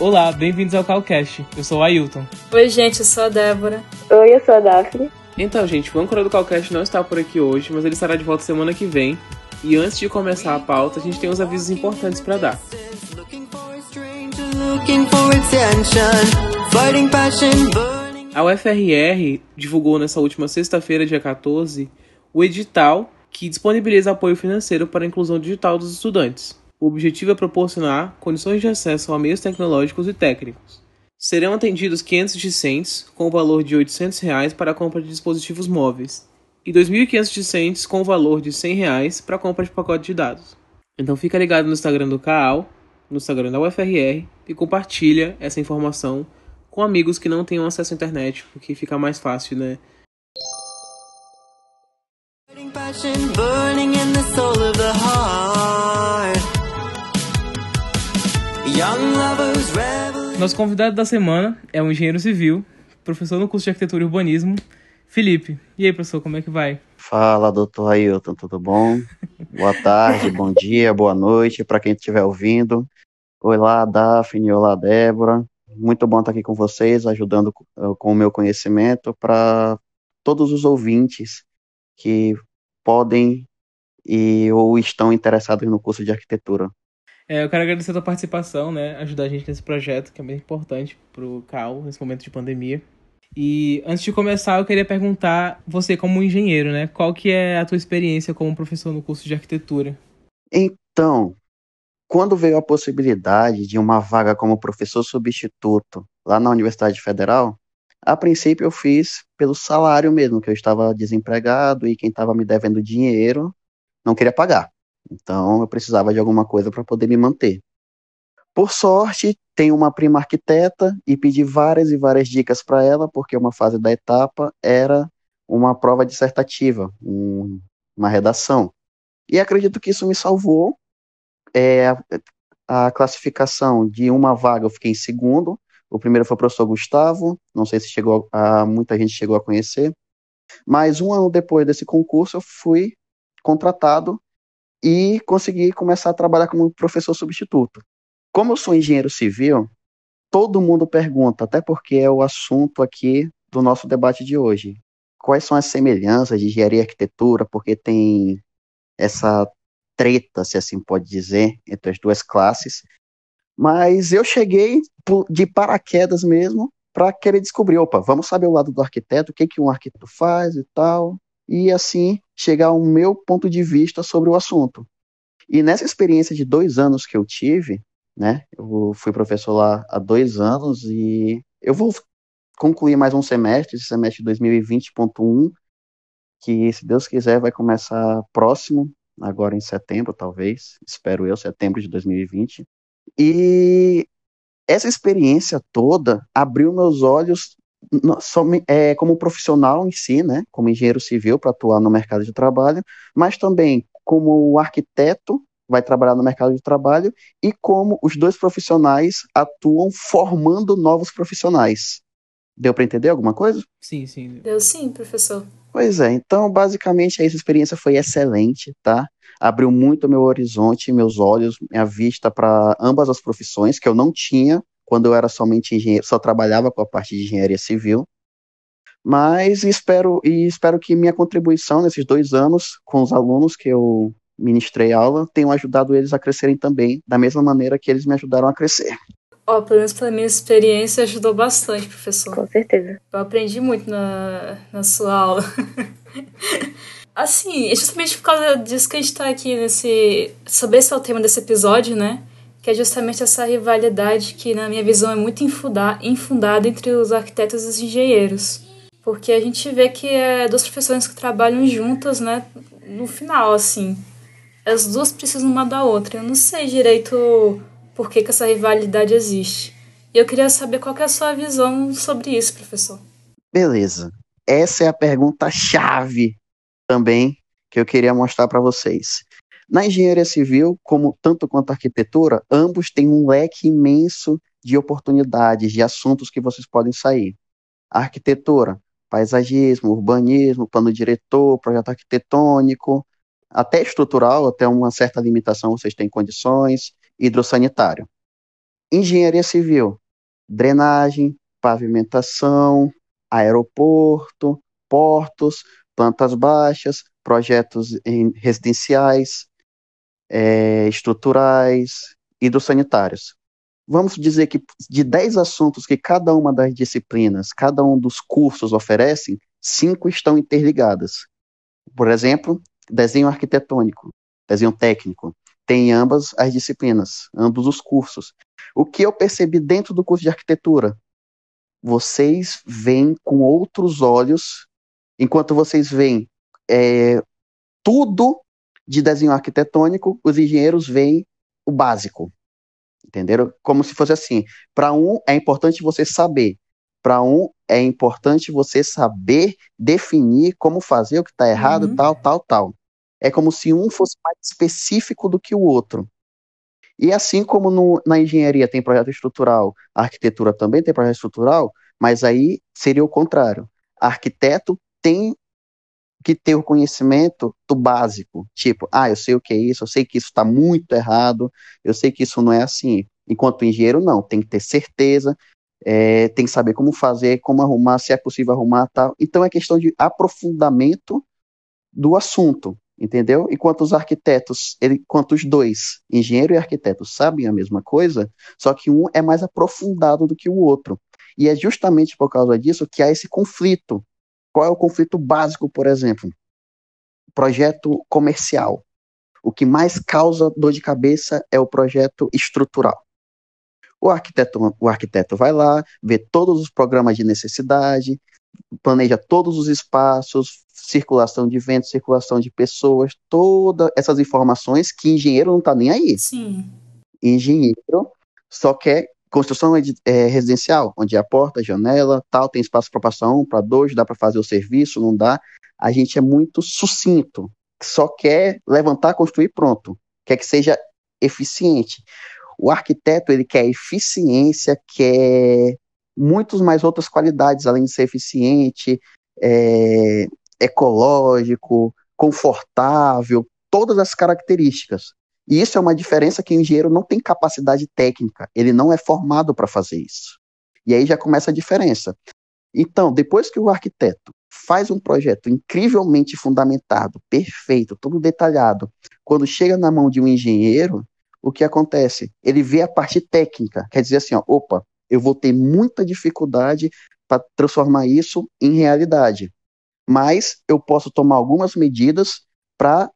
Olá, bem-vindos ao Calcast. Eu sou o Ailton. Oi, gente, eu sou a Débora. Oi, eu sou a Daphne. Então, gente, o âncora do Calcast não está por aqui hoje, mas ele estará de volta semana que vem. E antes de começar a pauta, a gente tem uns avisos importantes para dar. A UFRR divulgou nessa última sexta-feira, dia 14, o edital que disponibiliza apoio financeiro para a inclusão digital dos estudantes. O objetivo é proporcionar condições de acesso a meios tecnológicos e técnicos. Serão atendidos 500 discentes com o valor de 800 reais para a compra de dispositivos móveis e 2.500 discentes com o valor de 100 reais para a compra de pacote de dados. Então fica ligado no Instagram do CAAL, no Instagram da UFRR e compartilha essa informação com amigos que não tenham acesso à internet, porque fica mais fácil, né? Nosso convidado da semana é um engenheiro civil, professor no curso de arquitetura e urbanismo, Felipe. E aí, professor, como é que vai? Fala, doutor Ailton, tudo bom? Boa tarde, bom dia, boa noite para quem estiver ouvindo. Olá, Daphne, olá, Débora. Muito bom estar aqui com vocês, ajudando com o meu conhecimento para todos os ouvintes que podem e ou estão interessados no curso de arquitetura. É, eu quero agradecer a tua participação, né? Ajudar a gente nesse projeto, que é muito importante pro CAL nesse momento de pandemia. E antes de começar, eu queria perguntar, você como engenheiro, né? Qual que é a tua experiência como professor no curso de arquitetura? Então, quando veio a possibilidade de uma vaga como professor substituto lá na Universidade Federal, a princípio eu fiz pelo salário mesmo, que eu estava desempregado e quem estava me devendo dinheiro não queria pagar. Então eu precisava de alguma coisa para poder me manter. Por sorte, tenho uma prima arquiteta e pedi várias e várias dicas para ela, porque uma fase da etapa era uma prova dissertativa, um, uma redação. E acredito que isso me salvou. É, a classificação de uma vaga eu fiquei em segundo. O primeiro foi o professor Gustavo, não sei se chegou a, muita gente chegou a conhecer. Mas um ano depois desse concurso, eu fui contratado e consegui começar a trabalhar como professor substituto. Como eu sou engenheiro civil, todo mundo pergunta, até porque é o assunto aqui do nosso debate de hoje. Quais são as semelhanças de engenharia e arquitetura? Porque tem essa treta, se assim pode dizer, entre as duas classes. Mas eu cheguei de paraquedas mesmo para querer descobrir, opa, vamos saber o lado do arquiteto, o que, que um arquiteto faz e tal e assim chegar ao meu ponto de vista sobre o assunto. E nessa experiência de dois anos que eu tive, né, eu fui professor lá há dois anos e eu vou concluir mais um semestre, esse semestre 2020.1, que se Deus quiser vai começar próximo, agora em setembro talvez, espero eu, setembro de 2020. E essa experiência toda abriu meus olhos é, como profissional em si, né, como engenheiro civil para atuar no mercado de trabalho, mas também como arquiteto vai trabalhar no mercado de trabalho e como os dois profissionais atuam formando novos profissionais. Deu para entender alguma coisa? Sim, sim. Deu sim, professor. Pois é, então basicamente essa experiência foi excelente, tá? Abriu muito meu horizonte, meus olhos, minha vista para ambas as profissões que eu não tinha quando eu era somente engenheiro, só trabalhava com a parte de engenharia civil. Mas espero e espero que minha contribuição nesses dois anos com os alunos que eu ministrei aula tenham ajudado eles a crescerem também, da mesma maneira que eles me ajudaram a crescer. Ó, oh, pelo menos pela minha experiência ajudou bastante, professor. Com certeza. Eu aprendi muito na, na sua aula. assim, justamente por causa disso que a gente tá aqui nesse. Sobre esse é o tema desse episódio, né? Que é justamente essa rivalidade que, na minha visão, é muito infundada entre os arquitetos e os engenheiros. Porque a gente vê que é duas profissões que trabalham juntas, né? No final, assim. As duas precisam uma da outra. Eu não sei direito por que, que essa rivalidade existe. E eu queria saber qual é a sua visão sobre isso, professor. Beleza. Essa é a pergunta chave também que eu queria mostrar para vocês. Na engenharia civil, como tanto quanto a arquitetura, ambos têm um leque imenso de oportunidades, de assuntos que vocês podem sair. A arquitetura, paisagismo, urbanismo, plano diretor, projeto arquitetônico, até estrutural, até uma certa limitação vocês têm condições, hidrossanitário. engenharia civil, drenagem, pavimentação, aeroporto, portos, plantas baixas, projetos residenciais, é, estruturais, hidrossanitários. Vamos dizer que de 10 assuntos que cada uma das disciplinas, cada um dos cursos oferecem, cinco estão interligadas. Por exemplo, desenho arquitetônico, desenho técnico, tem ambas as disciplinas, ambos os cursos. O que eu percebi dentro do curso de arquitetura? Vocês veem com outros olhos, enquanto vocês veem é, tudo de desenho arquitetônico, os engenheiros veem o básico. Entenderam? Como se fosse assim. Para um, é importante você saber. Para um, é importante você saber definir como fazer o que está errado, uhum. tal, tal, tal. É como se um fosse mais específico do que o outro. E assim como no, na engenharia tem projeto estrutural, a arquitetura também tem projeto estrutural, mas aí seria o contrário. Arquiteto tem que ter o conhecimento do básico, tipo, ah, eu sei o que é isso, eu sei que isso está muito errado, eu sei que isso não é assim. Enquanto engenheiro, não, tem que ter certeza, é, tem que saber como fazer, como arrumar, se é possível arrumar tal. Então é questão de aprofundamento do assunto, entendeu? Enquanto os arquitetos, enquanto os dois, engenheiro e arquiteto, sabem a mesma coisa, só que um é mais aprofundado do que o outro. E é justamente por causa disso que há esse conflito. Qual é o conflito básico, por exemplo? Projeto comercial. O que mais causa dor de cabeça é o projeto estrutural. O arquiteto, o arquiteto vai lá, vê todos os programas de necessidade, planeja todos os espaços, circulação de ventos, circulação de pessoas, todas essas informações que engenheiro não está nem aí. Sim. Engenheiro só quer construção é, residencial, onde a porta, a janela, tal, tem espaço para passar um, para dois, dá para fazer o serviço, não dá. A gente é muito sucinto, só quer levantar, construir, pronto. Quer que seja eficiente. O arquiteto, ele quer eficiência, quer muitas mais outras qualidades, além de ser eficiente, é, ecológico, confortável, todas as características. E isso é uma diferença que o engenheiro não tem capacidade técnica, ele não é formado para fazer isso. E aí já começa a diferença. Então, depois que o arquiteto faz um projeto incrivelmente fundamentado, perfeito, todo detalhado, quando chega na mão de um engenheiro, o que acontece? Ele vê a parte técnica, quer dizer assim, ó, opa, eu vou ter muita dificuldade para transformar isso em realidade. Mas eu posso tomar algumas medidas para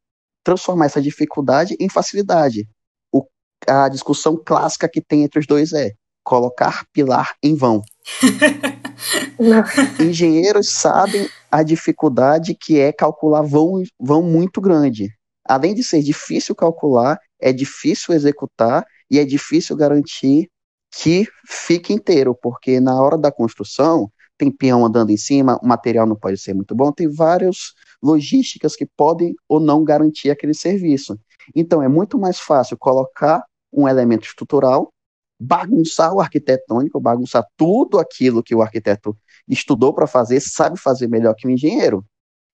transformar essa dificuldade em facilidade. O, a discussão clássica que tem entre os dois é colocar pilar em vão. Engenheiros sabem a dificuldade que é calcular vão, vão muito grande. Além de ser difícil calcular, é difícil executar e é difícil garantir que fique inteiro, porque na hora da construção tem peão andando em cima, o material não pode ser muito bom, tem várias logísticas que podem ou não garantir aquele serviço. Então é muito mais fácil colocar um elemento estrutural, bagunçar o arquitetônico, bagunçar tudo aquilo que o arquiteto estudou para fazer, sabe fazer melhor que o engenheiro.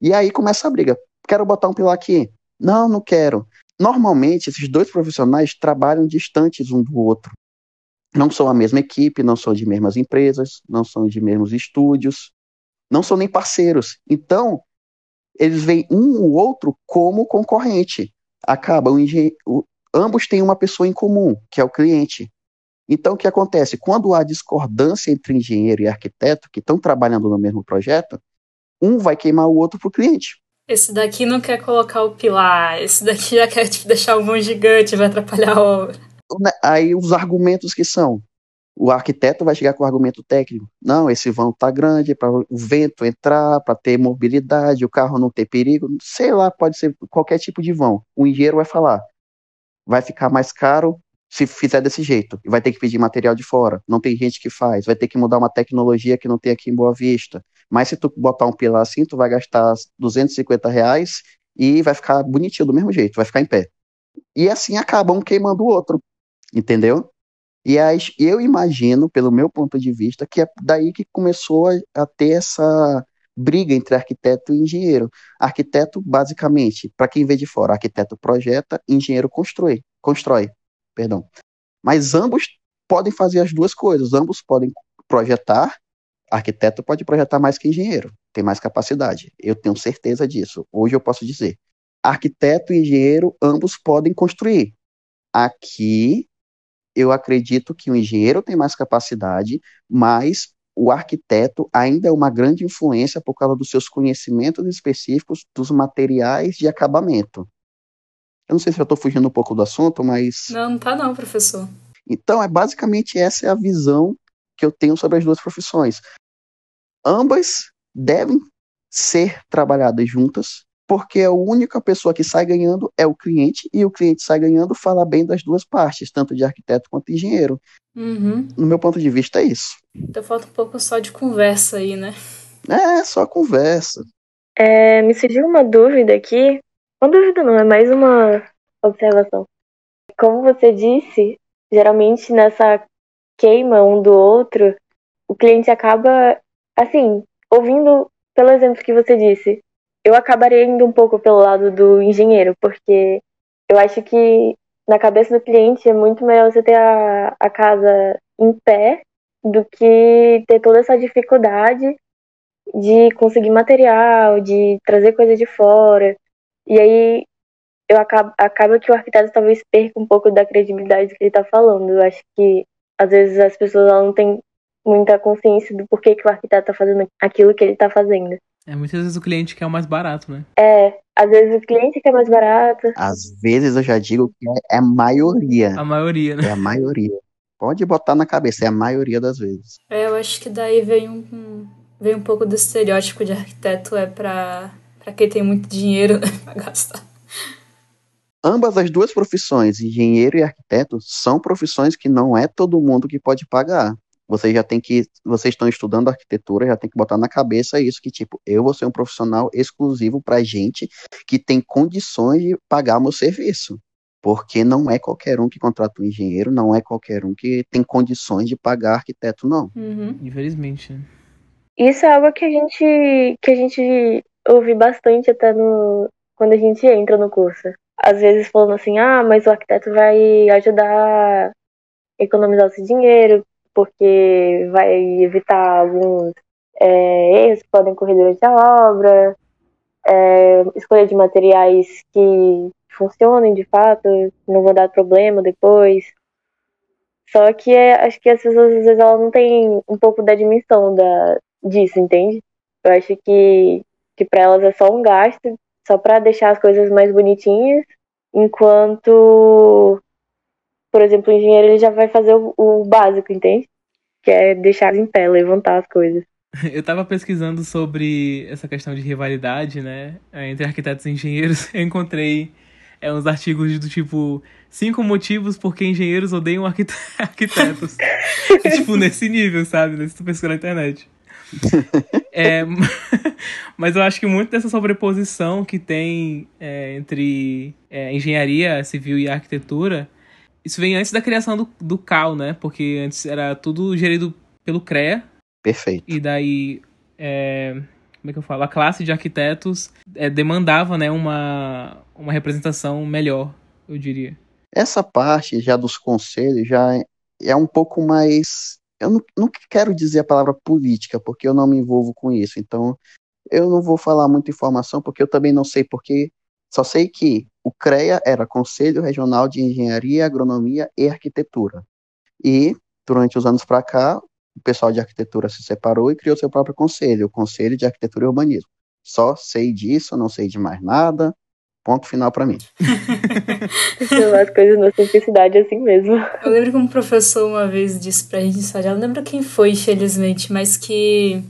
E aí começa a briga. Quero botar um pilar aqui. Não, não quero. Normalmente, esses dois profissionais trabalham distantes um do outro não são a mesma equipe, não são de mesmas empresas, não são de mesmos estúdios, não são nem parceiros. Então, eles veem um ou outro como concorrente. Acaba, o engen... o... ambos têm uma pessoa em comum, que é o cliente. Então, o que acontece? Quando há discordância entre engenheiro e arquiteto, que estão trabalhando no mesmo projeto, um vai queimar o outro para o cliente. Esse daqui não quer colocar o pilar, esse daqui já quer deixar o vão gigante, vai atrapalhar a obra. Né, aí os argumentos que são, o arquiteto vai chegar com o argumento técnico. Não, esse vão tá grande para o vento entrar, para ter mobilidade, o carro não ter perigo, sei lá, pode ser qualquer tipo de vão. O engenheiro vai falar, vai ficar mais caro se fizer desse jeito, vai ter que pedir material de fora. Não tem gente que faz, vai ter que mudar uma tecnologia que não tem aqui em Boa Vista. Mas se tu botar um pilar assim, tu vai gastar 250 reais e vai ficar bonitinho do mesmo jeito, vai ficar em pé. E assim acabam queimando o outro entendeu? E aí, eu imagino, pelo meu ponto de vista, que é daí que começou a, a ter essa briga entre arquiteto e engenheiro. Arquiteto, basicamente, para quem vê de fora, arquiteto projeta, engenheiro constrói, constrói, perdão. Mas ambos podem fazer as duas coisas. Ambos podem projetar. Arquiteto pode projetar mais que engenheiro, tem mais capacidade. Eu tenho certeza disso. Hoje eu posso dizer. Arquiteto e engenheiro, ambos podem construir. Aqui, eu acredito que o engenheiro tem mais capacidade, mas o arquiteto ainda é uma grande influência por causa dos seus conhecimentos específicos dos materiais de acabamento. Eu não sei se eu estou fugindo um pouco do assunto, mas. Não, não tá não, professor. Então, é basicamente essa é a visão que eu tenho sobre as duas profissões. Ambas devem ser trabalhadas juntas, porque a única pessoa que sai ganhando é o cliente, e o cliente sai ganhando fala bem das duas partes, tanto de arquiteto quanto de engenheiro. Uhum. No meu ponto de vista, é isso. Então falta um pouco só de conversa aí, né? É, só conversa. É, me surgiu uma dúvida aqui. Uma dúvida não, é mais uma observação. Como você disse, geralmente nessa queima um do outro, o cliente acaba, assim, ouvindo, pelo exemplo que você disse, eu acabaria indo um pouco pelo lado do engenheiro, porque eu acho que na cabeça do cliente é muito melhor você ter a, a casa em pé do que ter toda essa dificuldade de conseguir material, de trazer coisa de fora. E aí eu acabo, acaba que o arquiteto talvez perca um pouco da credibilidade que ele está falando. Eu acho que às vezes as pessoas não têm muita consciência do porquê que o arquiteto está fazendo aquilo que ele está fazendo. É, muitas vezes o cliente quer o mais barato, né? É, às vezes o cliente quer mais barato. Às vezes eu já digo que é a maioria. A maioria, né? É a maioria. Pode botar na cabeça, é a maioria das vezes. É, eu acho que daí vem um, vem um pouco do estereótipo de arquiteto é pra, pra quem tem muito dinheiro né, pra gastar. Ambas as duas profissões, engenheiro e arquiteto, são profissões que não é todo mundo que pode pagar. Vocês já tem que, vocês estão estudando arquitetura, já tem que botar na cabeça isso que tipo, eu vou ser um profissional exclusivo para gente que tem condições de pagar meu serviço. Porque não é qualquer um que contrata um engenheiro, não é qualquer um que tem condições de pagar arquiteto, não. Uhum. Infelizmente, né? Isso é algo que a gente que a gente ouve bastante até no quando a gente entra no curso. Às vezes falando assim, ah, mas o arquiteto vai ajudar a economizar esse dinheiro, porque vai evitar alguns é, erros que podem ocorrer durante a obra, é, escolha de materiais que funcionem de fato, não vão dar problema depois. Só que é, acho que as pessoas às vezes elas não têm um pouco da dimensão da, disso, entende? Eu acho que, que para elas é só um gasto, só para deixar as coisas mais bonitinhas, enquanto, por exemplo, o engenheiro ele já vai fazer o, o básico, entende? Que é deixar em pé, levantar as coisas. Eu tava pesquisando sobre essa questão de rivalidade, né, entre arquitetos e engenheiros. Eu encontrei é, uns artigos do tipo cinco motivos por que engenheiros odeiam arquite arquitetos. é, tipo, nesse nível, sabe? Nesse tu pesquisou na internet. é, mas eu acho que muito dessa sobreposição que tem é, entre é, engenharia civil e arquitetura, isso vem antes da criação do, do CAL, né? Porque antes era tudo gerido pelo CREA. Perfeito. E daí, é, como é que eu falo? A classe de arquitetos é, demandava né, uma, uma representação melhor, eu diria. Essa parte já dos conselhos já é um pouco mais eu não, não quero dizer a palavra política, porque eu não me envolvo com isso. Então, eu não vou falar muita informação, porque eu também não sei porque. Só sei que o CREA era Conselho Regional de Engenharia, Agronomia e Arquitetura. E, durante os anos para cá, o pessoal de arquitetura se separou e criou seu próprio conselho, o Conselho de Arquitetura e Urbanismo. Só sei disso, não sei de mais nada. Ponto final para mim. As coisas na simplicidade assim mesmo. Eu lembro que um professor uma vez disse pra gente ensaiar, não lembro quem foi, infelizmente, mas que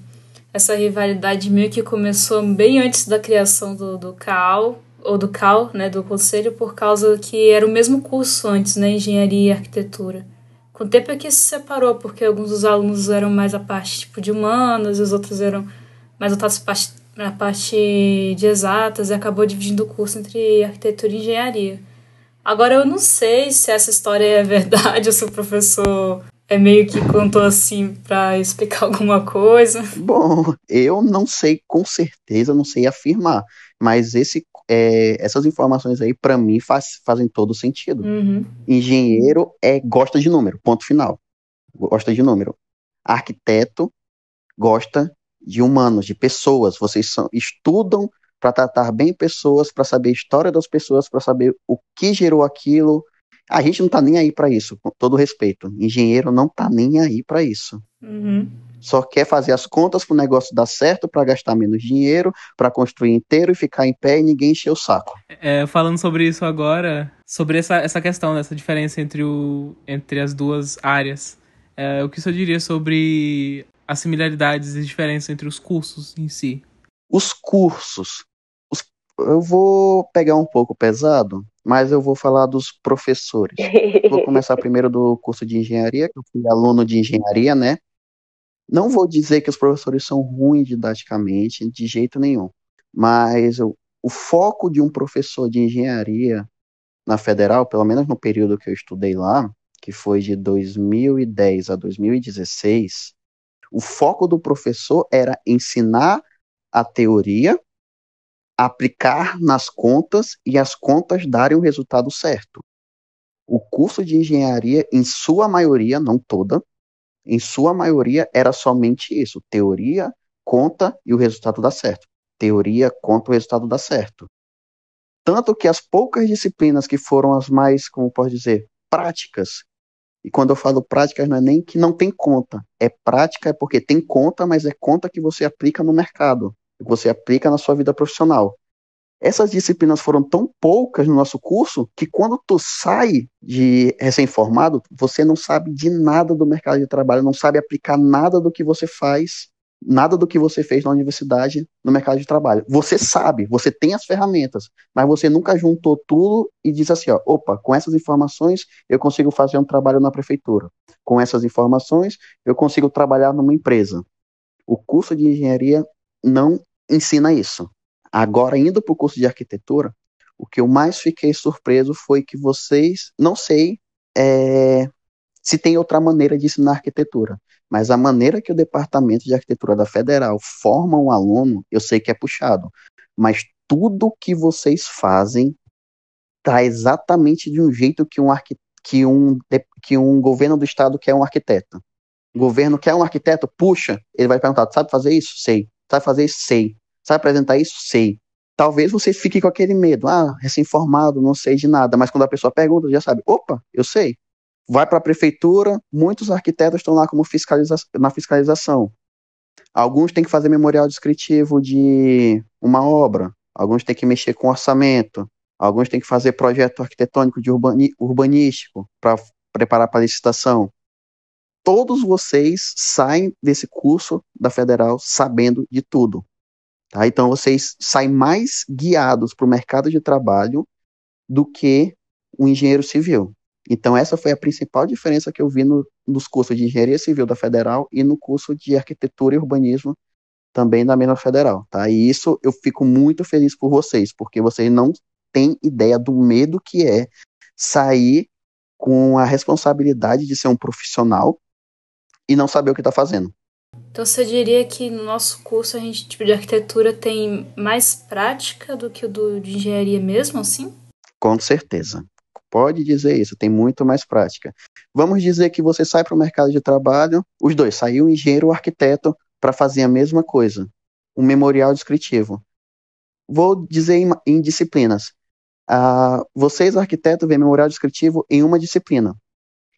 essa rivalidade meio que começou bem antes da criação do, do CAL, ou do CAL, né, do Conselho, por causa que era o mesmo curso antes, né, Engenharia e Arquitetura. Com o tempo é que se separou, porque alguns dos alunos eram mais a parte tipo, de humanas, e os outros eram mais voltados na parte de exatas e acabou dividindo o curso entre arquitetura e engenharia. Agora eu não sei se essa história é verdade ou se o professor é meio que contou assim para explicar alguma coisa. Bom, eu não sei com certeza, não sei afirmar, mas esse, é, essas informações aí para mim faz, fazem todo sentido. Uhum. Engenheiro é gosta de número, ponto final. gosta de número. Arquiteto gosta de humanos, de pessoas. Vocês são, estudam para tratar bem pessoas, para saber a história das pessoas, para saber o que gerou aquilo. A gente não está nem aí para isso, com todo respeito. Engenheiro não está nem aí para isso. Uhum. Só quer fazer as contas para o negócio dar certo, para gastar menos dinheiro, para construir inteiro e ficar em pé e ninguém encher o saco. É, falando sobre isso agora, sobre essa, essa questão dessa diferença entre, o, entre as duas áreas, é, o que você diria sobre as similaridades e diferenças entre os cursos em si? Os cursos. Os, eu vou pegar um pouco pesado, mas eu vou falar dos professores. vou começar primeiro do curso de engenharia, que eu fui aluno de engenharia, né? Não vou dizer que os professores são ruins didaticamente, de jeito nenhum, mas eu, o foco de um professor de engenharia na federal, pelo menos no período que eu estudei lá, que foi de 2010 a 2016, o foco do professor era ensinar a teoria, aplicar nas contas e as contas darem o resultado certo. O curso de engenharia, em sua maioria, não toda, em sua maioria era somente isso: teoria, conta e o resultado dá certo. Teoria, conta, o resultado dá certo. Tanto que as poucas disciplinas que foram as mais, como posso dizer, práticas, e quando eu falo práticas, não é nem que não tem conta. É prática, é porque tem conta, mas é conta que você aplica no mercado, você aplica na sua vida profissional. Essas disciplinas foram tão poucas no nosso curso que quando tu sai de recém-formado, você não sabe de nada do mercado de trabalho, não sabe aplicar nada do que você faz nada do que você fez na universidade no mercado de trabalho. Você sabe, você tem as ferramentas, mas você nunca juntou tudo e diz assim, ó, opa, com essas informações eu consigo fazer um trabalho na prefeitura. Com essas informações eu consigo trabalhar numa empresa. O curso de engenharia não ensina isso. Agora, indo para o curso de arquitetura, o que eu mais fiquei surpreso foi que vocês, não sei é, se tem outra maneira de ensinar arquitetura, mas a maneira que o Departamento de Arquitetura da Federal forma um aluno, eu sei que é puxado, mas tudo que vocês fazem está exatamente de um jeito que um, que, um, que um governo do estado quer um arquiteto. O governo quer um arquiteto, puxa, ele vai perguntar, sabe fazer isso? Sei. Sabe fazer isso? Sei. Sabe apresentar isso? Sei. Talvez você fique com aquele medo, ah, recém-formado, não sei de nada, mas quando a pessoa pergunta, já sabe, opa, eu sei vai para a prefeitura, muitos arquitetos estão lá como fiscaliza na fiscalização. Alguns têm que fazer memorial descritivo de uma obra, alguns têm que mexer com orçamento, alguns têm que fazer projeto arquitetônico de urbani urbanístico para preparar para licitação. Todos vocês saem desse curso da federal sabendo de tudo. Tá? Então vocês saem mais guiados para o mercado de trabalho do que o engenheiro civil. Então, essa foi a principal diferença que eu vi no, nos cursos de Engenharia Civil da Federal e no curso de Arquitetura e Urbanismo também da mesma Federal, tá? E isso eu fico muito feliz por vocês, porque vocês não têm ideia do medo que é sair com a responsabilidade de ser um profissional e não saber o que está fazendo. Então você diria que no nosso curso a gente tipo de arquitetura tem mais prática do que o do, de engenharia mesmo, assim? Com certeza. Pode dizer isso, tem muito mais prática. Vamos dizer que você sai para o mercado de trabalho, os dois, saiu o engenheiro ou o arquiteto para fazer a mesma coisa, um memorial descritivo. Vou dizer em, em disciplinas. Uh, vocês, arquiteto, vê memorial descritivo em uma disciplina.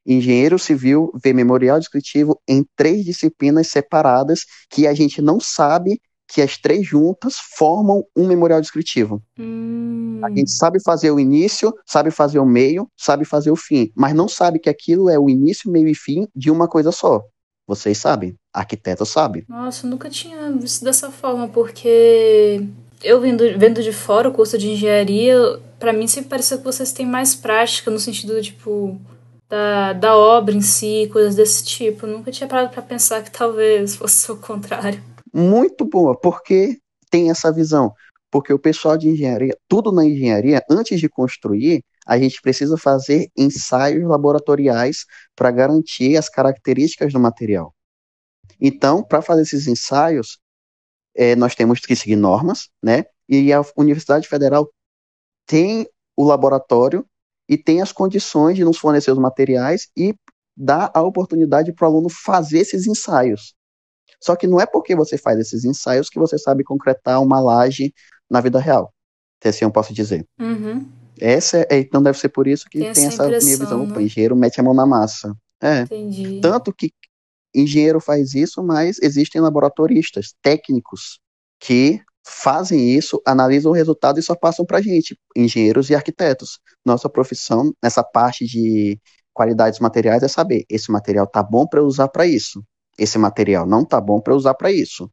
Engenheiro civil vê memorial descritivo em três disciplinas separadas que a gente não sabe que as três juntas formam um memorial descritivo. Hum. A gente sabe fazer o início, sabe fazer o meio, sabe fazer o fim, mas não sabe que aquilo é o início, meio e fim de uma coisa só. Vocês sabem, arquiteto sabe. Nossa, eu nunca tinha visto dessa forma, porque eu vendo, vendo de fora o curso de engenharia, para mim sempre pareceu que vocês têm mais prática no sentido, tipo, da, da obra em si, coisas desse tipo. Eu nunca tinha parado para pensar que talvez fosse o contrário muito boa, porque tem essa visão. Porque o pessoal de engenharia, tudo na engenharia, antes de construir, a gente precisa fazer ensaios laboratoriais para garantir as características do material. Então, para fazer esses ensaios, é, nós temos que seguir normas, né? E a Universidade Federal tem o laboratório e tem as condições de nos fornecer os materiais e dá a oportunidade para o aluno fazer esses ensaios. Só que não é porque você faz esses ensaios que você sabe concretar uma laje na vida real. Se assim eu posso dizer. Uhum. Essa é, então deve ser por isso que tem, tem essa, essa minha visão. Né? O engenheiro mete a mão na massa. É. Entendi. Tanto que engenheiro faz isso, mas existem laboratoristas, técnicos, que fazem isso, analisam o resultado e só passam para a gente, engenheiros e arquitetos. Nossa profissão, nessa parte de qualidades materiais, é saber: esse material tá bom para usar para isso, esse material não tá bom para usar para isso.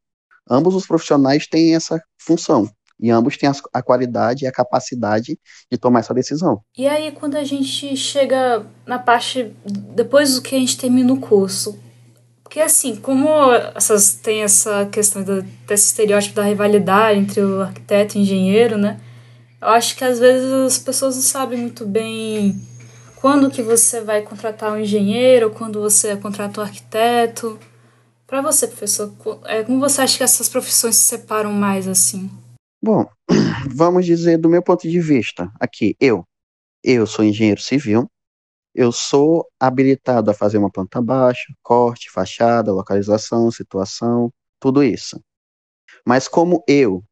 Ambos os profissionais têm essa função. E ambos têm a qualidade e a capacidade de tomar essa decisão. E aí, quando a gente chega na parte depois do que a gente termina o curso, porque assim, como essas tem essa questão do, desse estereótipo da rivalidade entre o arquiteto e o engenheiro, né? Eu acho que às vezes as pessoas não sabem muito bem quando que você vai contratar um engenheiro, quando você contrata um arquiteto. Para você, professor, é, como você acha que essas profissões se separam mais assim? Bom, vamos dizer do meu ponto de vista, aqui, eu. Eu sou engenheiro civil, eu sou habilitado a fazer uma planta baixa, corte, fachada, localização, situação, tudo isso. Mas como eu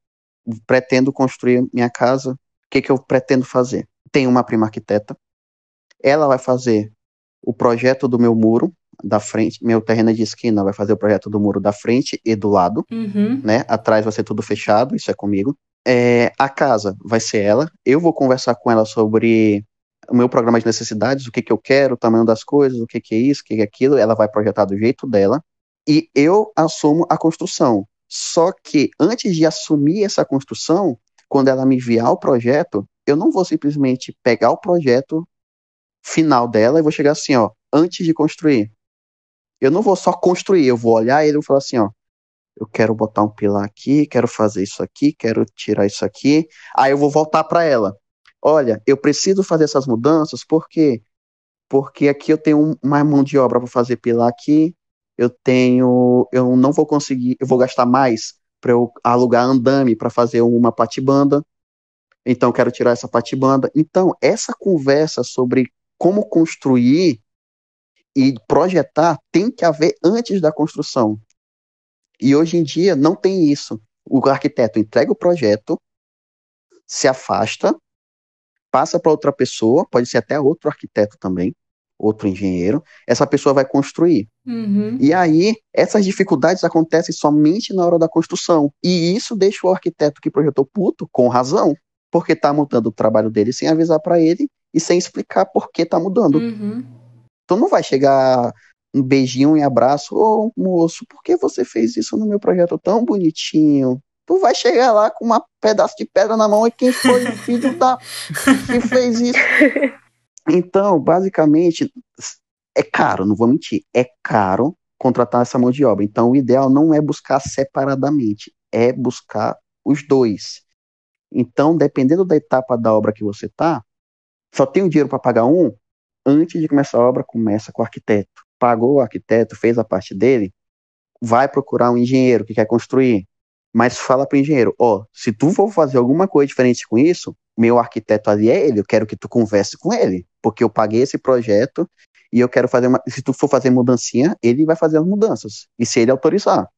pretendo construir minha casa, o que, que eu pretendo fazer? Tenho uma prima arquiteta, ela vai fazer o projeto do meu muro da frente, meu terreno é de esquina, vai fazer o projeto do muro da frente e do lado, uhum. né? Atrás vai ser tudo fechado, isso é comigo. É, a casa vai ser ela, eu vou conversar com ela sobre o meu programa de necessidades, o que, que eu quero, o tamanho das coisas, o que, que é isso, o que, que é aquilo, ela vai projetar do jeito dela, e eu assumo a construção. Só que antes de assumir essa construção, quando ela me enviar o projeto, eu não vou simplesmente pegar o projeto final dela e vou chegar assim, ó, antes de construir. Eu não vou só construir, eu vou olhar ele e vou falar assim, ó, eu quero botar um pilar aqui, quero fazer isso aqui, quero tirar isso aqui. Aí eu vou voltar para ela olha, eu preciso fazer essas mudanças, por quê? Porque aqui eu tenho mais mão de obra para fazer pilar aqui, eu tenho, eu não vou conseguir, eu vou gastar mais para eu alugar andame para fazer uma patibanda, então quero tirar essa patibanda. Então, essa conversa sobre como construir e projetar tem que haver antes da construção. E hoje em dia não tem isso. O arquiteto entrega o projeto, se afasta, passa para outra pessoa, pode ser até outro arquiteto também, outro engenheiro, essa pessoa vai construir. Uhum. E aí, essas dificuldades acontecem somente na hora da construção. E isso deixa o arquiteto que projetou puto com razão, porque está mudando o trabalho dele sem avisar para ele e sem explicar por que está mudando. Uhum. Então não vai chegar um beijinho e abraço, ô moço, por que você fez isso no meu projeto tão bonitinho? Tu vai chegar lá com um pedaço de pedra na mão e quem foi o filho da que fez isso. Então, basicamente, é caro, não vou mentir, é caro contratar essa mão de obra. Então, o ideal não é buscar separadamente, é buscar os dois. Então, dependendo da etapa da obra que você tá, só tem o dinheiro para pagar um, antes de começar a obra, começa com o arquiteto. Pagou o arquiteto, fez a parte dele, vai procurar um engenheiro que quer construir mas fala pro engenheiro, ó, oh, se tu for fazer alguma coisa diferente com isso, meu arquiteto ali é ele, eu quero que tu converse com ele, porque eu paguei esse projeto e eu quero fazer uma, se tu for fazer mudancinha, ele vai fazer as mudanças, e se ele autorizar.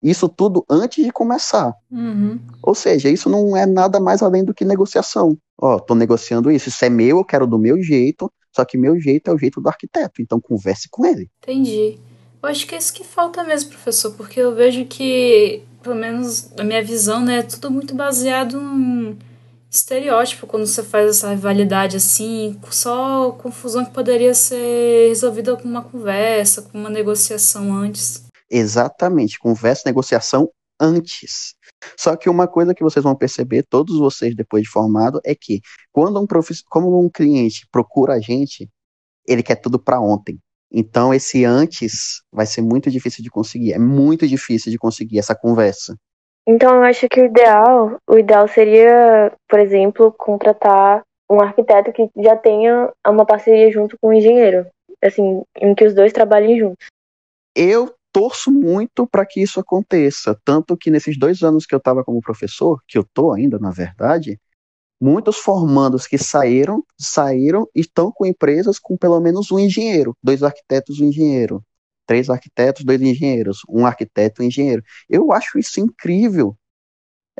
Isso tudo antes de começar. Uhum. Ou seja, isso não é nada mais além do que negociação. Ó, tô negociando isso, isso é meu, eu quero do meu jeito, só que meu jeito é o jeito do arquiteto, então converse com ele. Entendi. Eu acho que é isso que falta mesmo, professor, porque eu vejo que pelo menos na minha visão, né, é tudo muito baseado em estereótipo quando você faz essa rivalidade assim, só confusão que poderia ser resolvida com uma conversa, com uma negociação antes. Exatamente, conversa, negociação antes. Só que uma coisa que vocês vão perceber, todos vocês depois de formado, é que quando um prof... como um cliente procura a gente, ele quer tudo para ontem. Então, esse antes vai ser muito difícil de conseguir. É muito difícil de conseguir essa conversa. Então, eu acho que o ideal, o ideal seria, por exemplo, contratar um arquiteto que já tenha uma parceria junto com o um engenheiro, assim, em que os dois trabalhem juntos. Eu torço muito para que isso aconteça, tanto que nesses dois anos que eu estava como professor, que eu tô ainda, na verdade, Muitos formandos que saíram, saíram e estão com empresas com pelo menos um engenheiro, dois arquitetos, um engenheiro, três arquitetos, dois engenheiros, um arquiteto, um engenheiro. Eu acho isso incrível.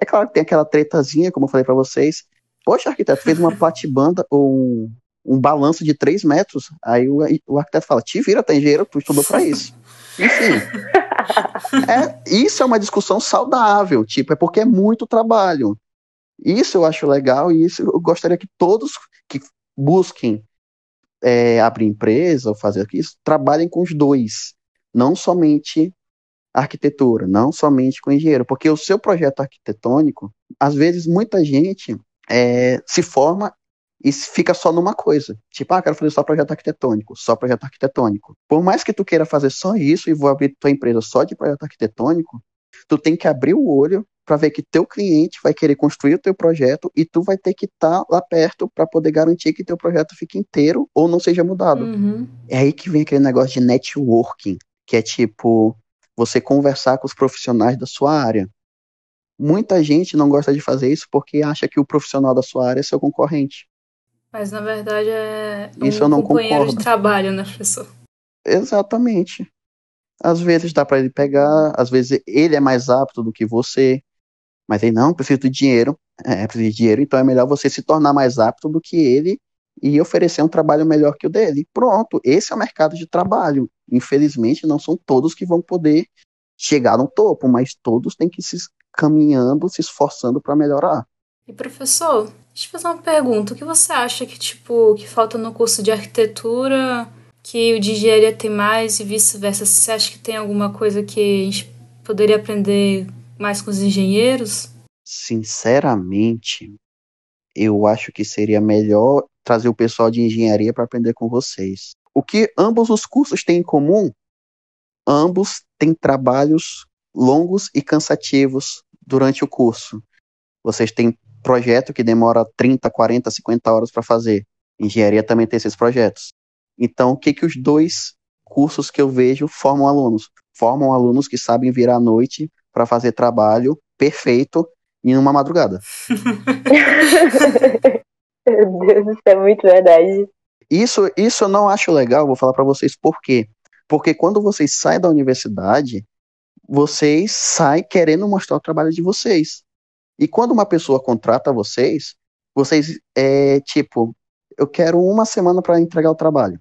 É claro que tem aquela tretazinha, como eu falei para vocês. Poxa, arquiteto fez uma platibanda ou um, um balanço de três metros. Aí o, o arquiteto fala: te vira, tá engenheiro, tu estudou para isso. Enfim. é, isso é uma discussão saudável, tipo, é porque é muito trabalho. Isso eu acho legal e isso eu gostaria que todos que busquem é, abrir empresa ou fazer isso trabalhem com os dois, não somente arquitetura, não somente com engenheiro, porque o seu projeto arquitetônico, às vezes muita gente é, se forma e fica só numa coisa. Tipo, ah, quero fazer só projeto arquitetônico, só projeto arquitetônico. Por mais que tu queira fazer só isso e vou abrir tua empresa só de projeto arquitetônico, tu tem que abrir o olho para ver que teu cliente vai querer construir o teu projeto e tu vai ter que estar tá lá perto para poder garantir que teu projeto fique inteiro ou não seja mudado. Uhum. É aí que vem aquele negócio de networking, que é tipo você conversar com os profissionais da sua área. Muita gente não gosta de fazer isso porque acha que o profissional da sua área é seu concorrente. Mas na verdade é um Isso eu não companheiro concordo. de trabalho, né, professor? Exatamente. Às vezes dá para ele pegar, às vezes ele é mais apto do que você, mas ele não, preciso de dinheiro, é, preciso de dinheiro, então é melhor você se tornar mais apto do que ele e oferecer um trabalho melhor que o dele. Pronto, esse é o mercado de trabalho. Infelizmente, não são todos que vão poder chegar no topo, mas todos têm que se caminhando, se esforçando para melhorar. E professor, deixa eu fazer uma pergunta. O que você acha que, tipo, que falta no curso de arquitetura que o de engenharia tem mais e vice-versa? Você acha que tem alguma coisa que a gente poderia aprender mais com os engenheiros? Sinceramente, eu acho que seria melhor trazer o pessoal de engenharia para aprender com vocês. O que ambos os cursos têm em comum? Ambos têm trabalhos longos e cansativos durante o curso. Vocês têm projeto que demora 30, 40, 50 horas para fazer. Engenharia também tem esses projetos. Então, o que, que os dois cursos que eu vejo formam alunos? Formam alunos que sabem virar à noite para fazer trabalho perfeito em uma madrugada. Meu Deus, isso é muito verdade. Isso, isso eu não acho legal, vou falar para vocês por quê. Porque quando vocês saem da universidade, vocês saem querendo mostrar o trabalho de vocês. E quando uma pessoa contrata vocês, vocês é tipo, eu quero uma semana para entregar o trabalho.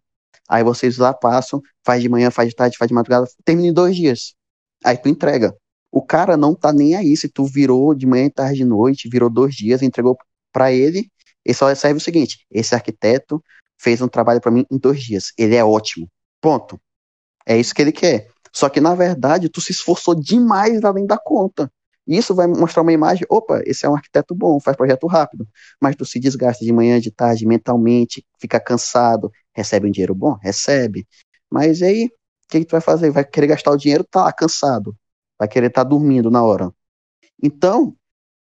Aí vocês lá passam, faz de manhã, faz de tarde, faz de madrugada, termina em dois dias. Aí tu entrega. O cara não tá nem aí se tu virou de manhã, tarde de noite, virou dois dias, entregou para ele, ele só recebe o seguinte: esse arquiteto fez um trabalho para mim em dois dias. Ele é ótimo. Ponto. É isso que ele quer. Só que na verdade tu se esforçou demais além da conta. Isso vai mostrar uma imagem, opa, esse é um arquiteto bom, faz projeto rápido, mas tu se desgasta de manhã, de tarde, mentalmente, fica cansado, recebe um dinheiro bom? Recebe. Mas aí, o que, que tu vai fazer? Vai querer gastar o dinheiro? Tá cansado. Vai querer estar tá dormindo na hora. Então,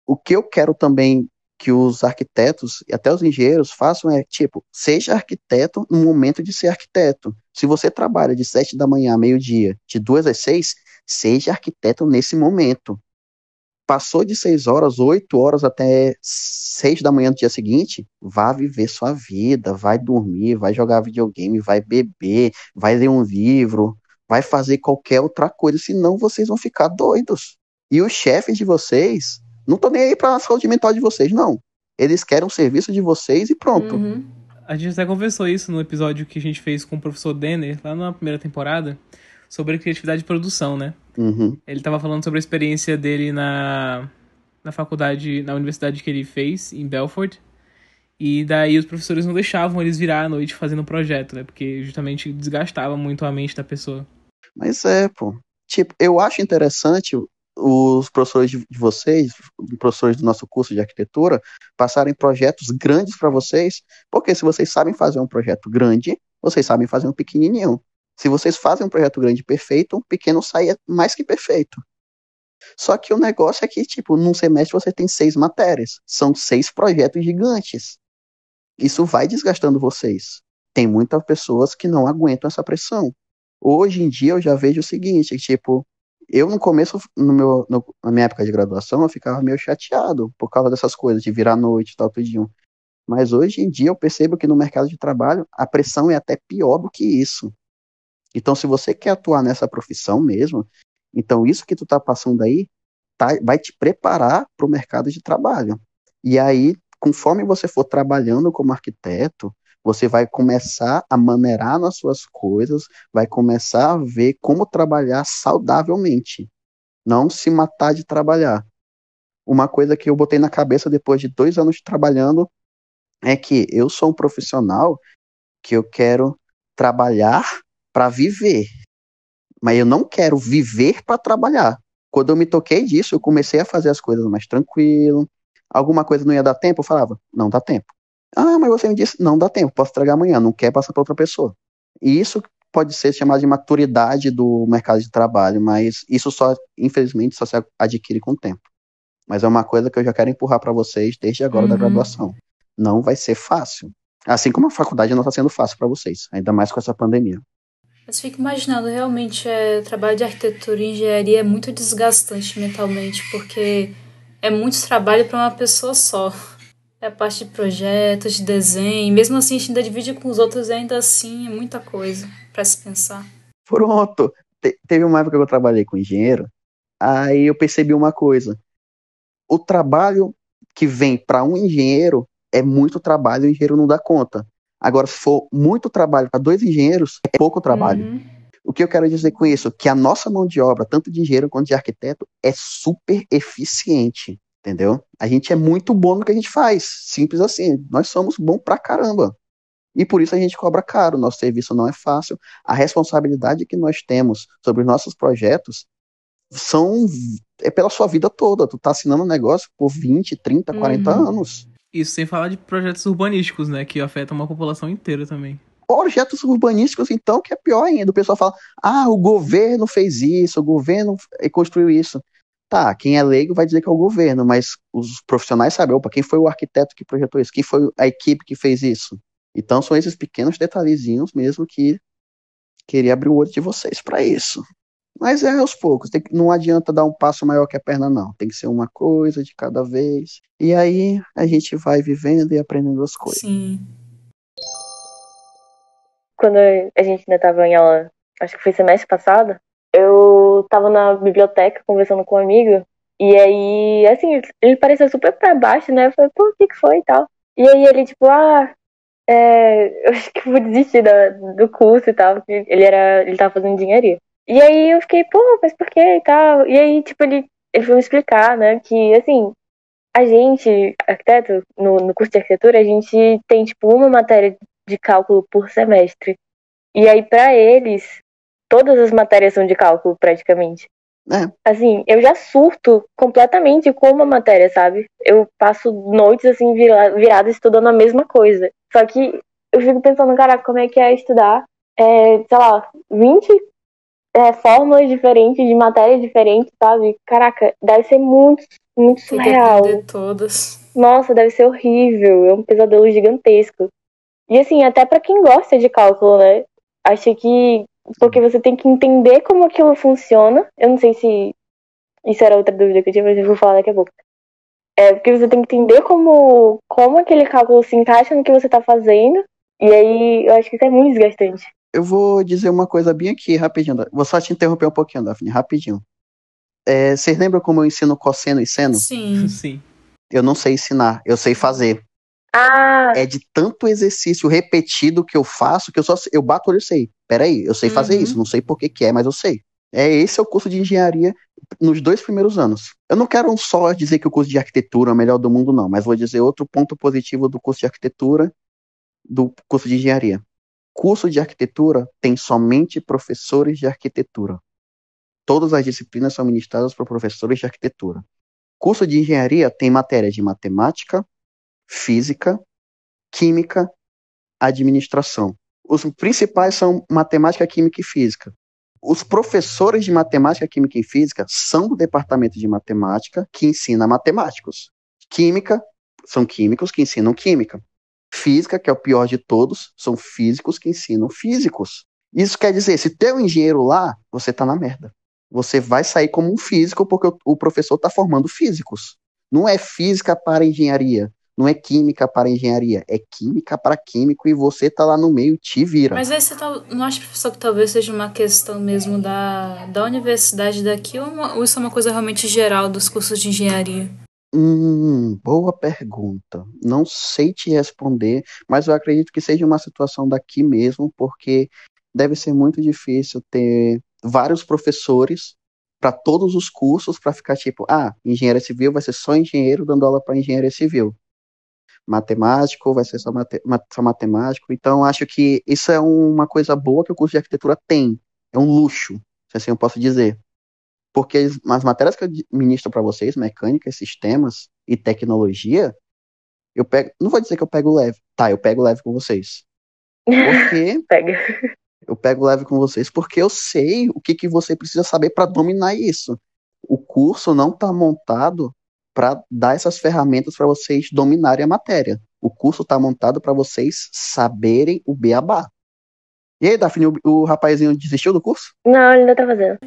o que eu quero também que os arquitetos e até os engenheiros façam é, tipo, seja arquiteto no momento de ser arquiteto. Se você trabalha de sete da manhã a meio-dia, de duas às seis, seja arquiteto nesse momento passou de seis horas, oito horas até seis da manhã do dia seguinte, vá viver sua vida, vai dormir, vai jogar videogame, vai beber, vai ler um livro, vai fazer qualquer outra coisa, senão vocês vão ficar doidos. E os chefes de vocês não estão nem aí para a saúde mental de vocês, não. Eles querem um serviço de vocês e pronto. Uhum. A gente até conversou isso no episódio que a gente fez com o professor Denner, lá na primeira temporada, sobre criatividade de produção, né? Uhum. Ele estava falando sobre a experiência dele na, na faculdade, na universidade que ele fez, em Belfort. E daí os professores não deixavam eles virar à noite fazendo projeto, né? Porque justamente desgastava muito a mente da pessoa. Mas é, pô. Tipo, eu acho interessante os professores de vocês, professores do nosso curso de arquitetura, passarem projetos grandes para vocês, porque se vocês sabem fazer um projeto grande, vocês sabem fazer um pequenininho. Se vocês fazem um projeto grande perfeito, um pequeno sai mais que perfeito. Só que o negócio é que, tipo, num semestre você tem seis matérias. São seis projetos gigantes. Isso vai desgastando vocês. Tem muitas pessoas que não aguentam essa pressão. Hoje em dia eu já vejo o seguinte, tipo, Eu, no começo, no meu, no, na minha época de graduação, eu ficava meio chateado por causa dessas coisas, de virar noite e tal, tudinho. Mas hoje em dia eu percebo que no mercado de trabalho a pressão é até pior do que isso. Então, se você quer atuar nessa profissão mesmo, então isso que tu tá passando aí tá, vai te preparar para o mercado de trabalho. E aí, conforme você for trabalhando como arquiteto, você vai começar a maneirar nas suas coisas, vai começar a ver como trabalhar saudavelmente, não se matar de trabalhar. Uma coisa que eu botei na cabeça depois de dois anos trabalhando é que eu sou um profissional que eu quero trabalhar para viver, mas eu não quero viver para trabalhar. Quando eu me toquei disso, eu comecei a fazer as coisas mais tranquilo. Alguma coisa não ia dar tempo, eu falava, não dá tempo. Ah, mas você me disse, não dá tempo, posso entregar amanhã, não quer passar para outra pessoa. E isso pode ser chamado de maturidade do mercado de trabalho, mas isso só, infelizmente, só se adquire com o tempo. Mas é uma coisa que eu já quero empurrar para vocês desde agora uhum. da graduação. Não vai ser fácil. Assim como a faculdade não está sendo fácil para vocês, ainda mais com essa pandemia. Mas fico imaginando, realmente, é, o trabalho de arquitetura e engenharia é muito desgastante mentalmente, porque é muito trabalho para uma pessoa só. É a parte de projetos, de desenho. Mesmo assim, a gente ainda divide com os outros e ainda assim é muita coisa para se pensar. Pronto. Te teve uma época que eu trabalhei com engenheiro, aí eu percebi uma coisa. O trabalho que vem para um engenheiro é muito trabalho e o engenheiro não dá conta. Agora, se for muito trabalho para dois engenheiros, é pouco trabalho. Uhum. O que eu quero dizer com isso? Que a nossa mão de obra, tanto de engenheiro quanto de arquiteto, é super eficiente entendeu? A gente é muito bom no que a gente faz, simples assim. Nós somos bom pra caramba. E por isso a gente cobra caro. Nosso serviço não é fácil. A responsabilidade que nós temos sobre os nossos projetos são é pela sua vida toda. Tu tá assinando um negócio por 20, 30, 40 uhum. anos. Isso sem falar de projetos urbanísticos, né, que afetam uma população inteira também. Projetos urbanísticos, então, que é pior ainda. O pessoal fala: "Ah, o governo fez isso, o governo construiu isso". Tá, quem é leigo vai dizer que é o governo, mas os profissionais sabem, opa, quem foi o arquiteto que projetou isso? Quem foi a equipe que fez isso? Então são esses pequenos detalhezinhos mesmo que queria abrir o olho de vocês para isso. Mas é aos poucos, tem, não adianta dar um passo maior que a perna, não. Tem que ser uma coisa de cada vez. E aí a gente vai vivendo e aprendendo as coisas. Sim. Quando a gente ainda estava em aula, acho que foi semestre passado, eu tava na biblioteca conversando com um amigo, e aí, assim, ele parecia super pra baixo, né? Eu falei, pô, o que que foi e tal? E aí ele, tipo, ah, é, eu acho que vou desistir da, do curso e tal, porque ele era, ele tava fazendo engenharia. E aí eu fiquei, pô, mas por quê e tal? E aí, tipo, ele, ele foi me explicar, né, que, assim, a gente, arquiteto, no, no curso de arquitetura, a gente tem, tipo, uma matéria de cálculo por semestre. E aí, para eles, todas as matérias são de cálculo, praticamente. É. Assim, eu já surto completamente com uma matéria, sabe? Eu passo noites, assim, viradas estudando a mesma coisa. Só que eu fico pensando, caraca, como é que é estudar, é, sei lá, 20 é, fórmulas diferentes, de matérias diferentes, sabe? Caraca, deve ser muito, muito surreal. De todas. Nossa, deve ser horrível. É um pesadelo gigantesco. E assim, até para quem gosta de cálculo, né? Acho que porque você tem que entender como aquilo funciona. Eu não sei se isso era outra dúvida que eu tinha, mas eu vou falar daqui a pouco. É porque você tem que entender como, como aquele cálculo se encaixa no que você está fazendo. E aí eu acho que isso é muito desgastante. Eu vou dizer uma coisa bem aqui, rapidinho. Vou só te interromper um pouquinho, Daphne, rapidinho. É, vocês lembram como eu ensino cosseno e seno? Sim. Sim. Eu não sei ensinar, eu sei fazer. Ah. É de tanto exercício repetido que eu faço que eu só eu bato o olho e sei. Peraí, eu sei fazer uhum. isso, não sei por que, que é, mas eu sei. É esse é o curso de engenharia nos dois primeiros anos. Eu não quero só dizer que o curso de arquitetura é o melhor do mundo, não, mas vou dizer outro ponto positivo do curso de arquitetura, do curso de engenharia. Curso de arquitetura tem somente professores de arquitetura. Todas as disciplinas são ministradas por professores de arquitetura. Curso de engenharia tem matéria de matemática, física, química, administração. Os principais são matemática, química e física. Os professores de matemática, química e física são do departamento de matemática que ensina matemáticos. Química são químicos que ensinam química. Física, que é o pior de todos, são físicos que ensinam físicos. Isso quer dizer, se tem um engenheiro lá, você tá na merda. Você vai sair como um físico porque o, professor está formando físicos. Não é física para engenharia, não é química para engenharia, é química para químico e você tá lá no meio te vira. Mas aí você tá, não acha, professor, que talvez seja uma questão mesmo da, da universidade daqui ou, uma, ou isso é uma coisa realmente geral dos cursos de engenharia? Hum, boa pergunta. Não sei te responder, mas eu acredito que seja uma situação daqui mesmo, porque deve ser muito difícil ter vários professores para todos os cursos para ficar tipo, ah, engenharia civil vai ser só engenheiro dando aula para engenharia civil. Matemático vai ser só, mate, só matemático. Então, acho que isso é uma coisa boa que o curso de arquitetura tem. É um luxo, se assim eu posso dizer. Porque as matérias que eu ministro para vocês, mecânica, sistemas e tecnologia, eu pego. Não vou dizer que eu pego leve. Tá, eu pego leve com vocês. Porque. Pega. Eu pego leve com vocês porque eu sei o que, que você precisa saber para dominar isso. O curso não está montado para dar essas ferramentas para vocês dominarem a matéria. O curso está montado para vocês saberem o beabá. E aí, Daphne, o, o rapazinho desistiu do curso? Não, ele ainda tá fazendo.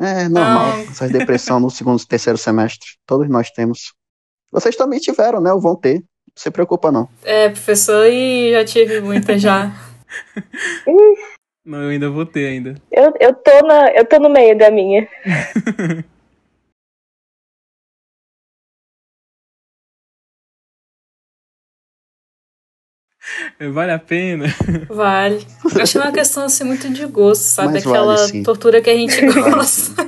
É normal, Não. essas depressão no segundo e terceiro semestre. Todos nós temos. Vocês também tiveram, né? Ou vão ter. Não se preocupa, não. É, professor, e já tive muita já. Não, eu ainda vou ter ainda. Eu, eu, tô, na, eu tô no meio da minha. Vale a pena? Vale. Eu acho uma questão assim muito de gosto, sabe? Mas Aquela vale, tortura que a gente gosta.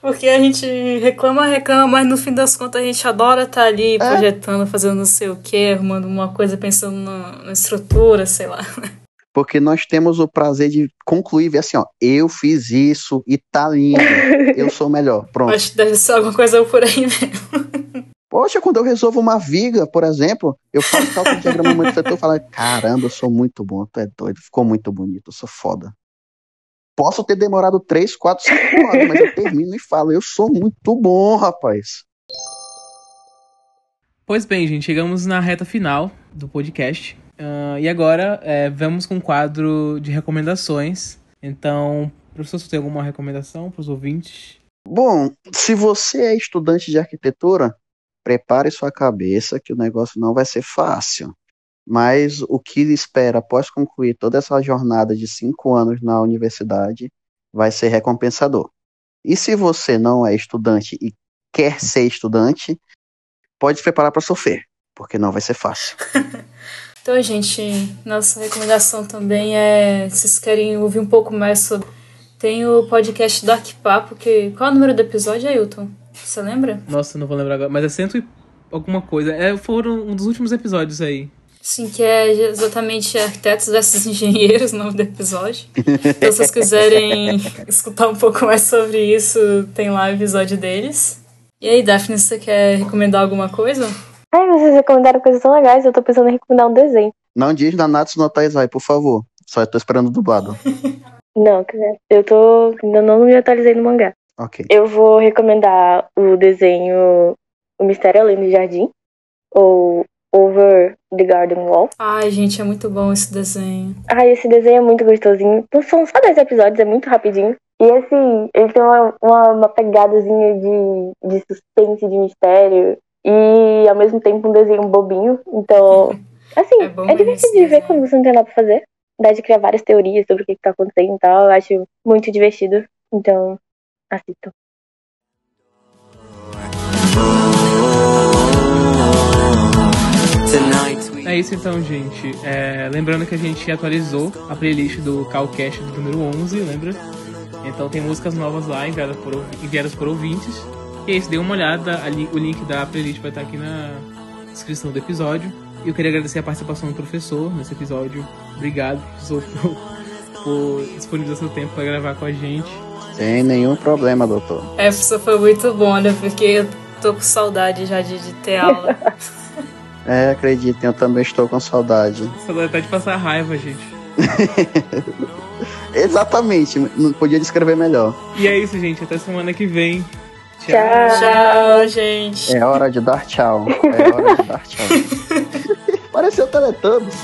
Porque a gente reclama, reclama, mas no fim das contas a gente adora estar tá ali é. projetando, fazendo não sei o que, arrumando uma coisa, pensando na, na estrutura, sei lá. Porque nós temos o prazer de concluir, ver assim, ó, eu fiz isso e tá lindo, eu sou melhor, pronto. Acho que deve ser alguma coisa por aí mesmo. Poxa, quando eu resolvo uma viga, por exemplo, eu faço de diagrama muito setor e falo, caramba, eu sou muito bom, tu é doido, ficou muito bonito, eu sou foda. Posso ter demorado 3, 4, 5 horas, mas eu termino e falo, eu sou muito bom, rapaz. Pois bem, gente, chegamos na reta final do podcast. Uh, e agora é, vamos com um quadro de recomendações. Então, professor, você tem alguma recomendação para os ouvintes? Bom, se você é estudante de arquitetura, prepare sua cabeça que o negócio não vai ser fácil. Mas o que espera após concluir toda essa jornada de cinco anos na universidade vai ser recompensador. E se você não é estudante e quer ser estudante, pode se preparar para sofrer, porque não vai ser fácil. Então, gente, nossa recomendação também é, se vocês querem ouvir um pouco mais sobre. Tem o podcast Dark Papo, que. Qual é o número do episódio, Ailton? Você lembra? Nossa, não vou lembrar agora, mas é cento e alguma coisa. É, foram um dos últimos episódios aí. Sim, que é exatamente Arquitetos versus Engenheiros, o nome do episódio. Então, se vocês quiserem escutar um pouco mais sobre isso, tem lá o episódio deles. E aí, Daphne, você quer recomendar alguma coisa? Ai, vocês recomendaram coisas tão legais, eu tô pensando em recomendar um desenho. Não diz Nanatsu no Taizai, por favor. Só tô esperando o dublado. não, eu tô. Ainda não me atualizei no mangá. Ok. Eu vou recomendar o desenho O Mistério Além do Jardim. Ou Over the Garden Wall. Ai, gente, é muito bom esse desenho. Ai, esse desenho é muito gostosinho. Então, são só 10 episódios, é muito rapidinho. E assim, ele tem uma, uma, uma pegadazinha de, de suspense, de mistério e ao mesmo tempo um desenho bobinho. Então, assim, é, é divertido de ver quando você não tem nada pra fazer. Dá de criar várias teorias sobre o que, que tá acontecendo e tal. Eu acho muito divertido. Então, É isso então, gente. É, lembrando que a gente atualizou a playlist do Calcast do número 11, lembra? Então tem músicas novas lá enviadas por, enviadas por ouvintes. E é isso, dê uma olhada, ali, o link da playlist vai estar aqui na descrição do episódio. E eu queria agradecer a participação do professor nesse episódio. Obrigado, professor, por, por disponibilizar seu tempo para gravar com a gente. Sem nenhum problema, doutor. É, professor, foi muito bom, né? Porque eu tô com saudade já de, de ter aula. é, acreditem, eu também estou com saudade. Saudade até de passar raiva, gente. Exatamente, não podia descrever melhor. E é isso, gente. Até semana que vem. Tchau. Tchau, gente. É hora de dar tchau. É hora de dar tchau. Pareceu Teletubbies.